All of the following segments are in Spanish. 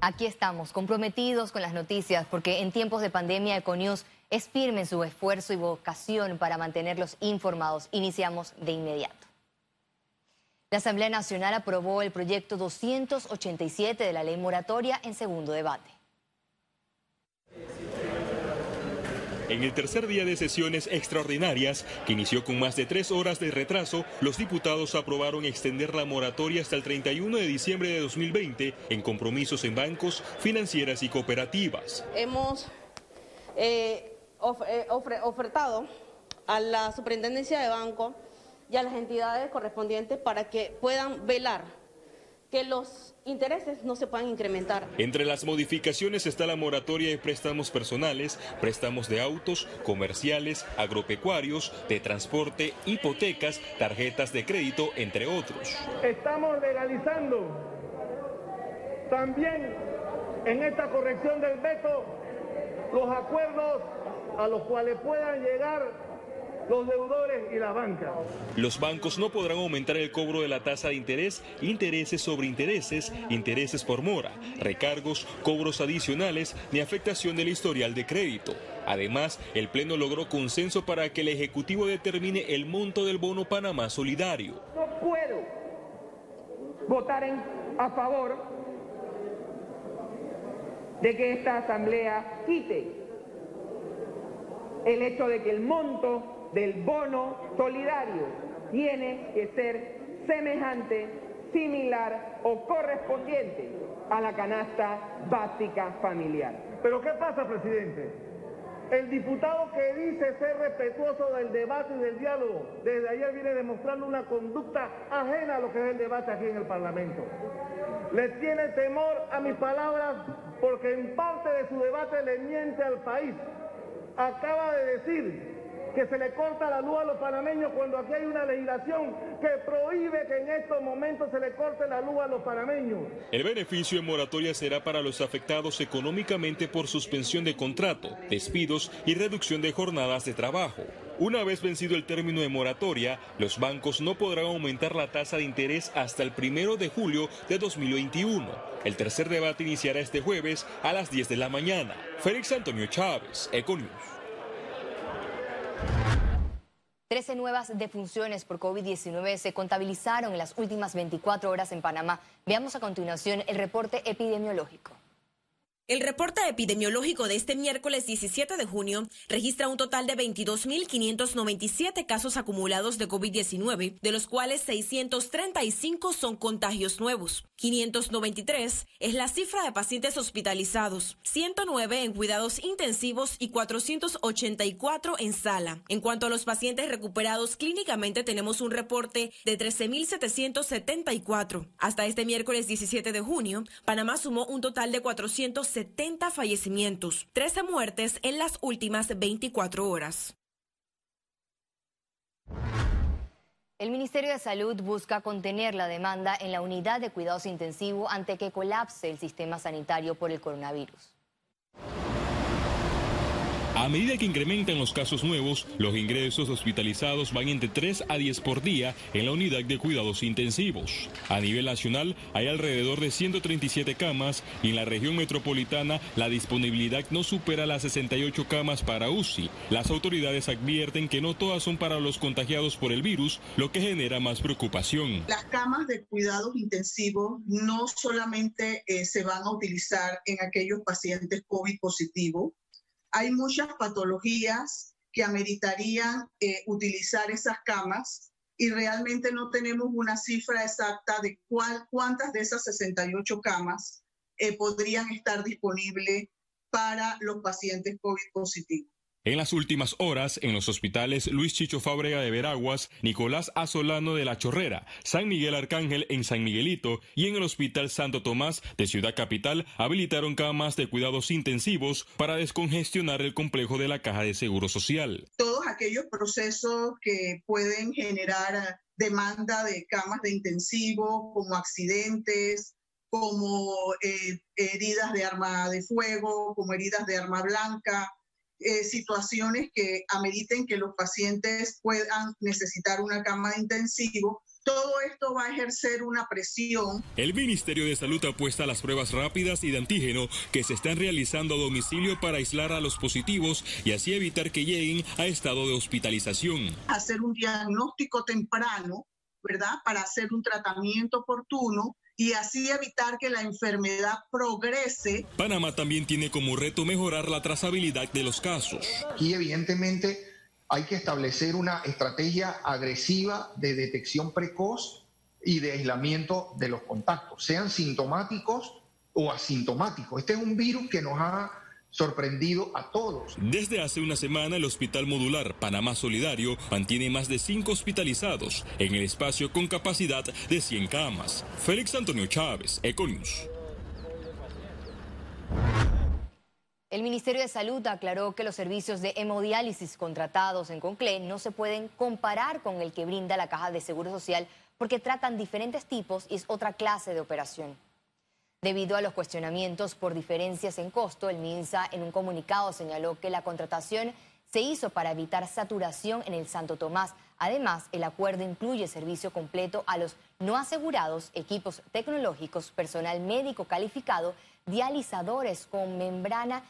Aquí estamos, comprometidos con las noticias, porque en tiempos de pandemia Econews es firme en su esfuerzo y vocación para mantenerlos informados. Iniciamos de inmediato. La Asamblea Nacional aprobó el proyecto 287 de la ley moratoria en segundo debate. En el tercer día de sesiones extraordinarias, que inició con más de tres horas de retraso, los diputados aprobaron extender la moratoria hasta el 31 de diciembre de 2020 en compromisos en bancos, financieras y cooperativas. Hemos eh, eh, ofertado a la superintendencia de banco y a las entidades correspondientes para que puedan velar que los intereses no se puedan incrementar. Entre las modificaciones está la moratoria de préstamos personales, préstamos de autos, comerciales, agropecuarios, de transporte, hipotecas, tarjetas de crédito, entre otros. Estamos legalizando también en esta corrección del veto los acuerdos a los cuales puedan llegar los deudores y la banca. Los bancos no podrán aumentar el cobro de la tasa de interés, intereses sobre intereses, intereses por mora, recargos, cobros adicionales ni afectación del historial de crédito. Además, el Pleno logró consenso para que el Ejecutivo determine el monto del bono Panamá Solidario. No puedo votar a favor de que esta Asamblea quite el hecho de que el monto del bono solidario tiene que ser semejante, similar o correspondiente a la canasta básica familiar. Pero ¿qué pasa, presidente? El diputado que dice ser respetuoso del debate y del diálogo, desde ayer viene demostrando una conducta ajena a lo que es el debate aquí en el Parlamento. Le tiene temor a mis palabras porque en parte de su debate le miente al país. Acaba de decir que se le corta la luz a los panameños cuando aquí hay una legislación que prohíbe que en estos momentos se le corte la luz a los panameños. El beneficio en moratoria será para los afectados económicamente por suspensión de contrato, despidos y reducción de jornadas de trabajo. Una vez vencido el término de moratoria, los bancos no podrán aumentar la tasa de interés hasta el primero de julio de 2021. El tercer debate iniciará este jueves a las 10 de la mañana. Félix Antonio Chávez, Econius. Trece nuevas defunciones por COVID-19 se contabilizaron en las últimas 24 horas en Panamá. Veamos a continuación el reporte epidemiológico. El reporte epidemiológico de este miércoles 17 de junio registra un total de 22.597 casos acumulados de COVID-19, de los cuales 635 son contagios nuevos. 593 es la cifra de pacientes hospitalizados, 109 en cuidados intensivos y 484 en sala. En cuanto a los pacientes recuperados clínicamente, tenemos un reporte de 13.774. Hasta este miércoles 17 de junio, Panamá sumó un total de 400 70 fallecimientos, 13 muertes en las últimas 24 horas. El Ministerio de Salud busca contener la demanda en la unidad de cuidados intensivos ante que colapse el sistema sanitario por el coronavirus. A medida que incrementan los casos nuevos, los ingresos hospitalizados van entre 3 a 10 por día en la unidad de cuidados intensivos. A nivel nacional hay alrededor de 137 camas y en la región metropolitana la disponibilidad no supera las 68 camas para UCI. Las autoridades advierten que no todas son para los contagiados por el virus, lo que genera más preocupación. Las camas de cuidados intensivos no solamente eh, se van a utilizar en aquellos pacientes COVID positivos, hay muchas patologías que ameritarían eh, utilizar esas camas y realmente no tenemos una cifra exacta de cuántas de esas 68 camas eh, podrían estar disponibles para los pacientes COVID positivos. En las últimas horas, en los hospitales Luis Chicho Fábrega de Veraguas, Nicolás Asolano de La Chorrera, San Miguel Arcángel en San Miguelito y en el Hospital Santo Tomás de Ciudad Capital habilitaron camas de cuidados intensivos para descongestionar el complejo de la Caja de Seguro Social. Todos aquellos procesos que pueden generar demanda de camas de intensivo, como accidentes, como eh, heridas de arma de fuego, como heridas de arma blanca, eh, situaciones que ameriten que los pacientes puedan necesitar una cama de intensivo, todo esto va a ejercer una presión. El Ministerio de Salud apuesta a las pruebas rápidas y de antígeno que se están realizando a domicilio para aislar a los positivos y así evitar que lleguen a estado de hospitalización. Hacer un diagnóstico temprano, ¿verdad? Para hacer un tratamiento oportuno y así evitar que la enfermedad progrese. Panamá también tiene como reto mejorar la trazabilidad de los casos. Y evidentemente hay que establecer una estrategia agresiva de detección precoz y de aislamiento de los contactos, sean sintomáticos o asintomáticos. Este es un virus que nos ha sorprendido a todos. Desde hace una semana el Hospital Modular Panamá Solidario mantiene más de cinco hospitalizados en el espacio con capacidad de 100 camas. Félix Antonio Chávez, Econius. El Ministerio de Salud aclaró que los servicios de hemodiálisis contratados en Conclé no se pueden comparar con el que brinda la Caja de Seguro Social porque tratan diferentes tipos y es otra clase de operación. Debido a los cuestionamientos por diferencias en costo, el MINSA en un comunicado señaló que la contratación se hizo para evitar saturación en el Santo Tomás. Además, el acuerdo incluye servicio completo a los no asegurados, equipos tecnológicos, personal médico calificado, dializadores con membrana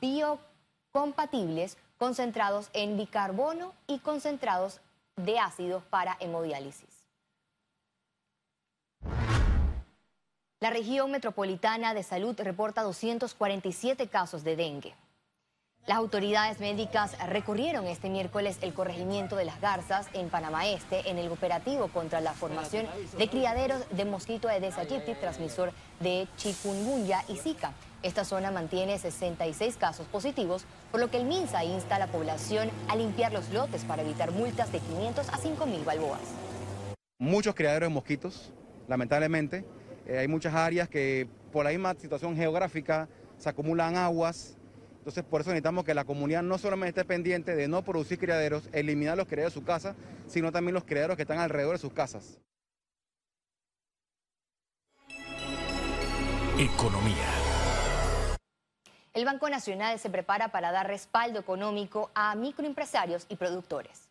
biocompatibles concentrados en bicarbono y concentrados de ácidos para hemodiálisis. La región metropolitana de salud reporta 247 casos de dengue. Las autoridades médicas recorrieron este miércoles el corregimiento de las Garzas en Panamá Este en el operativo contra la formación de criaderos de mosquito Aedes aegypti, transmisor de chikungunya y zika. Esta zona mantiene 66 casos positivos, por lo que el MINSA insta a la población a limpiar los lotes para evitar multas de 500 a 5 mil balboas. Muchos criaderos de mosquitos, lamentablemente, eh, hay muchas áreas que por la misma situación geográfica se acumulan aguas. Entonces por eso necesitamos que la comunidad no solamente esté pendiente de no producir criaderos, eliminar los criaderos de su casa, sino también los criaderos que están alrededor de sus casas. Economía. El Banco Nacional se prepara para dar respaldo económico a microempresarios y productores.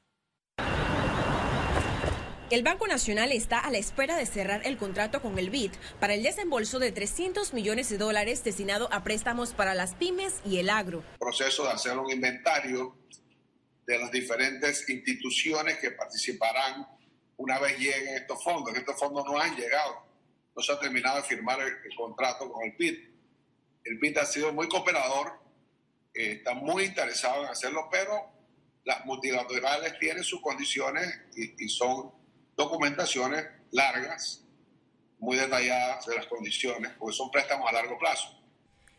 El Banco Nacional está a la espera de cerrar el contrato con el BID para el desembolso de 300 millones de dólares destinado a préstamos para las pymes y el agro. Proceso de hacer un inventario de las diferentes instituciones que participarán una vez lleguen estos fondos. Estos fondos no han llegado, no se ha terminado de firmar el, contrato con el BID. El BID ha sido muy cooperador, eh, está muy interesado en hacerlo, pero las multilaterales tienen sus condiciones y, y son documentaciones largas, muy detalladas de las condiciones, porque son préstamos a largo plazo.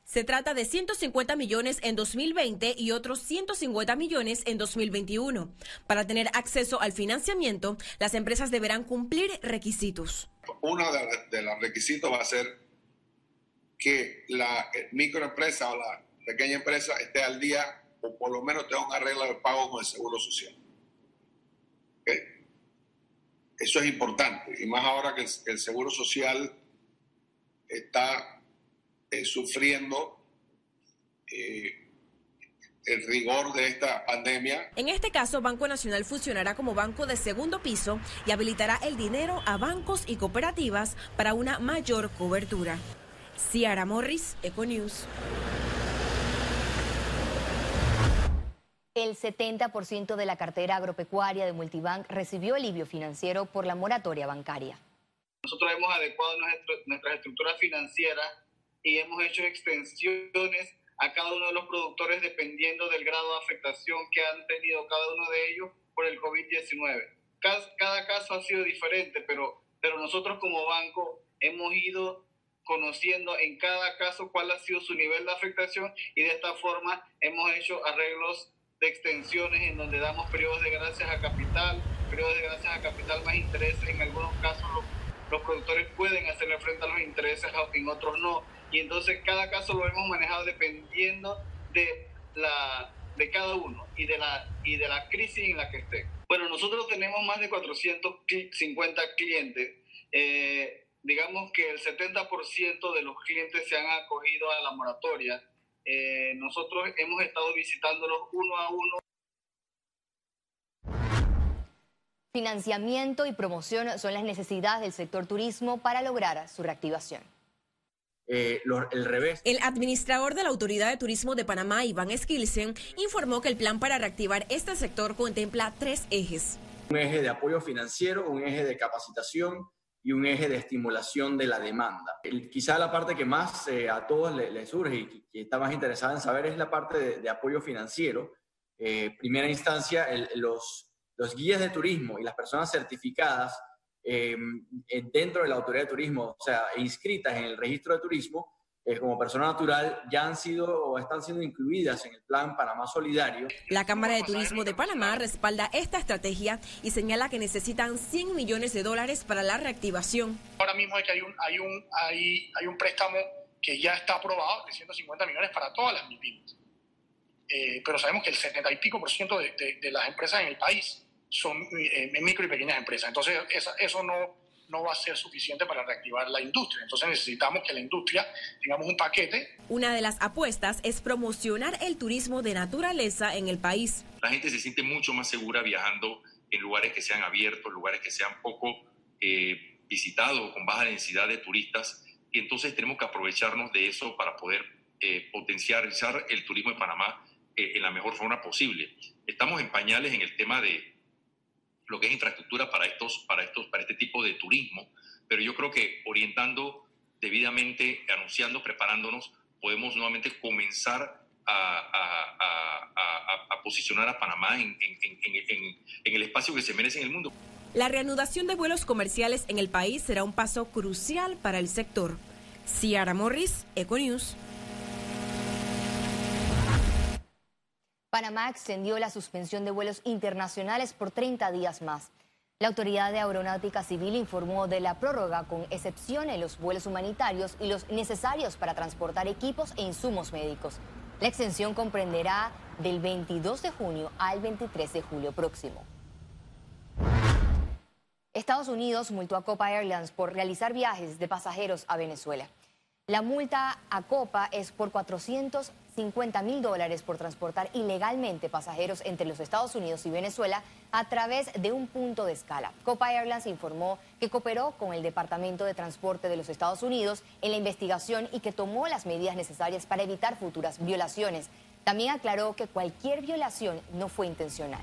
Se trata de 150 millones en 2020 y otros 150 millones en 2021. Para tener acceso al financiamiento, las empresas deberán cumplir requisitos. Uno de, los requisitos va a ser que la eh, microempresa o la pequeña empresa esté al día o por lo menos tenga un arreglo de pago con el Seguro Social. Eso es importante, y más ahora que el, Seguro Social está eh, sufriendo eh, el rigor de esta pandemia. En este caso, Banco Nacional funcionará como banco de segundo piso y habilitará el dinero a bancos y cooperativas para una mayor cobertura. Ciara Morris, Econews. El 70% de la cartera agropecuaria de Multibank recibió alivio financiero por la moratoria bancaria. Nosotros hemos adecuado nuestra estructura financiera y hemos hecho extensiones a cada uno de los productores dependiendo del grado de afectación que han tenido cada uno de ellos por el COVID-19. Cada, caso ha sido diferente, pero, pero nosotros como banco hemos ido conociendo en cada caso cuál ha sido su nivel de afectación y de esta forma hemos hecho arreglos de extensiones en donde damos periodos de gracias a capital, periodos de gracias a capital más intereses. En algunos casos los, productores pueden hacerle frente a los intereses, en otros no. Y entonces cada caso lo hemos manejado dependiendo de la de cada uno y de la y de la crisis en la que esté. Bueno, nosotros tenemos más de 450 clientes. Eh, digamos que el 70% de los clientes se han acogido a la moratoria eh, nosotros hemos estado visitándolos uno a uno. Financiamiento y promoción son las necesidades del sector turismo para lograr su reactivación. Eh, el revés. El administrador de la Autoridad de Turismo de Panamá, Iván Esquilsen, informó que el plan para reactivar este sector contempla tres ejes. Un eje de apoyo financiero, un eje de capacitación y un eje de estimulación de la demanda. quizá la parte que más eh, a todos les surge y que está más interesada en saber es la parte de, apoyo financiero. Eh, primera instancia, los, los guías de turismo y las personas certificadas Em, dentro de la autoridad de turismo, o sea, inscritas en el registro de turismo, eh, como persona natural ya han sido o están siendo incluidas en el plan Panamá Solidario. La Cámara de Turismo de Panamá respalda esta estrategia y señala que necesitan 100 millones de dólares para la reactivación. Ahora mismo hay que hay un, hay un, hay, hay un préstamo que ya está aprobado de 150 millones para todas las MIPIMES. Eh, pero sabemos que el 70 y pico por ciento de, de las empresas en el país son eh, micro y pequeñas empresas. Entonces, eso no, no va a ser suficiente para reactivar la industria. Entonces necesitamos que la industria tengamos un paquete. Una de las apuestas es promocionar el turismo de naturaleza en el país. La gente se siente mucho más segura viajando en lugares que sean abiertos, lugares que sean poco eh, visitados, con baja densidad de turistas. Y entonces tenemos que aprovecharnos de eso para poder eh, potencializar el turismo de Panamá eh, en la mejor forma posible. Estamos en pañales en el tema de lo que es infraestructura para, estos, para, estos, para este tipo de turismo, pero yo creo que orientando debidamente, anunciando, preparándonos, podemos nuevamente comenzar a, posicionar a Panamá en, el espacio que se merece en el mundo. La reanudación de vuelos comerciales en el país será un paso crucial para el sector. Ciara Morris, Econews. Panamá extendió la suspensión de vuelos internacionales por 30 días más. La Autoridad de Aeronáutica Civil informó de la prórroga con excepción en los vuelos humanitarios y los necesarios para transportar equipos e insumos médicos. La extensión comprenderá del 22 de junio al 23 de julio próximo. Estados Unidos multó a Copa Airlines por realizar viajes de pasajeros a Venezuela. La multa a Copa es por 450 mil dólares por transportar ilegalmente pasajeros entre los Estados Unidos y Venezuela a través de un punto de escala. Copa Airlines informó que cooperó con el Departamento de Transporte de los Estados Unidos en la investigación y que tomó las medidas necesarias para evitar futuras violaciones. También aclaró que cualquier violación no fue intencional.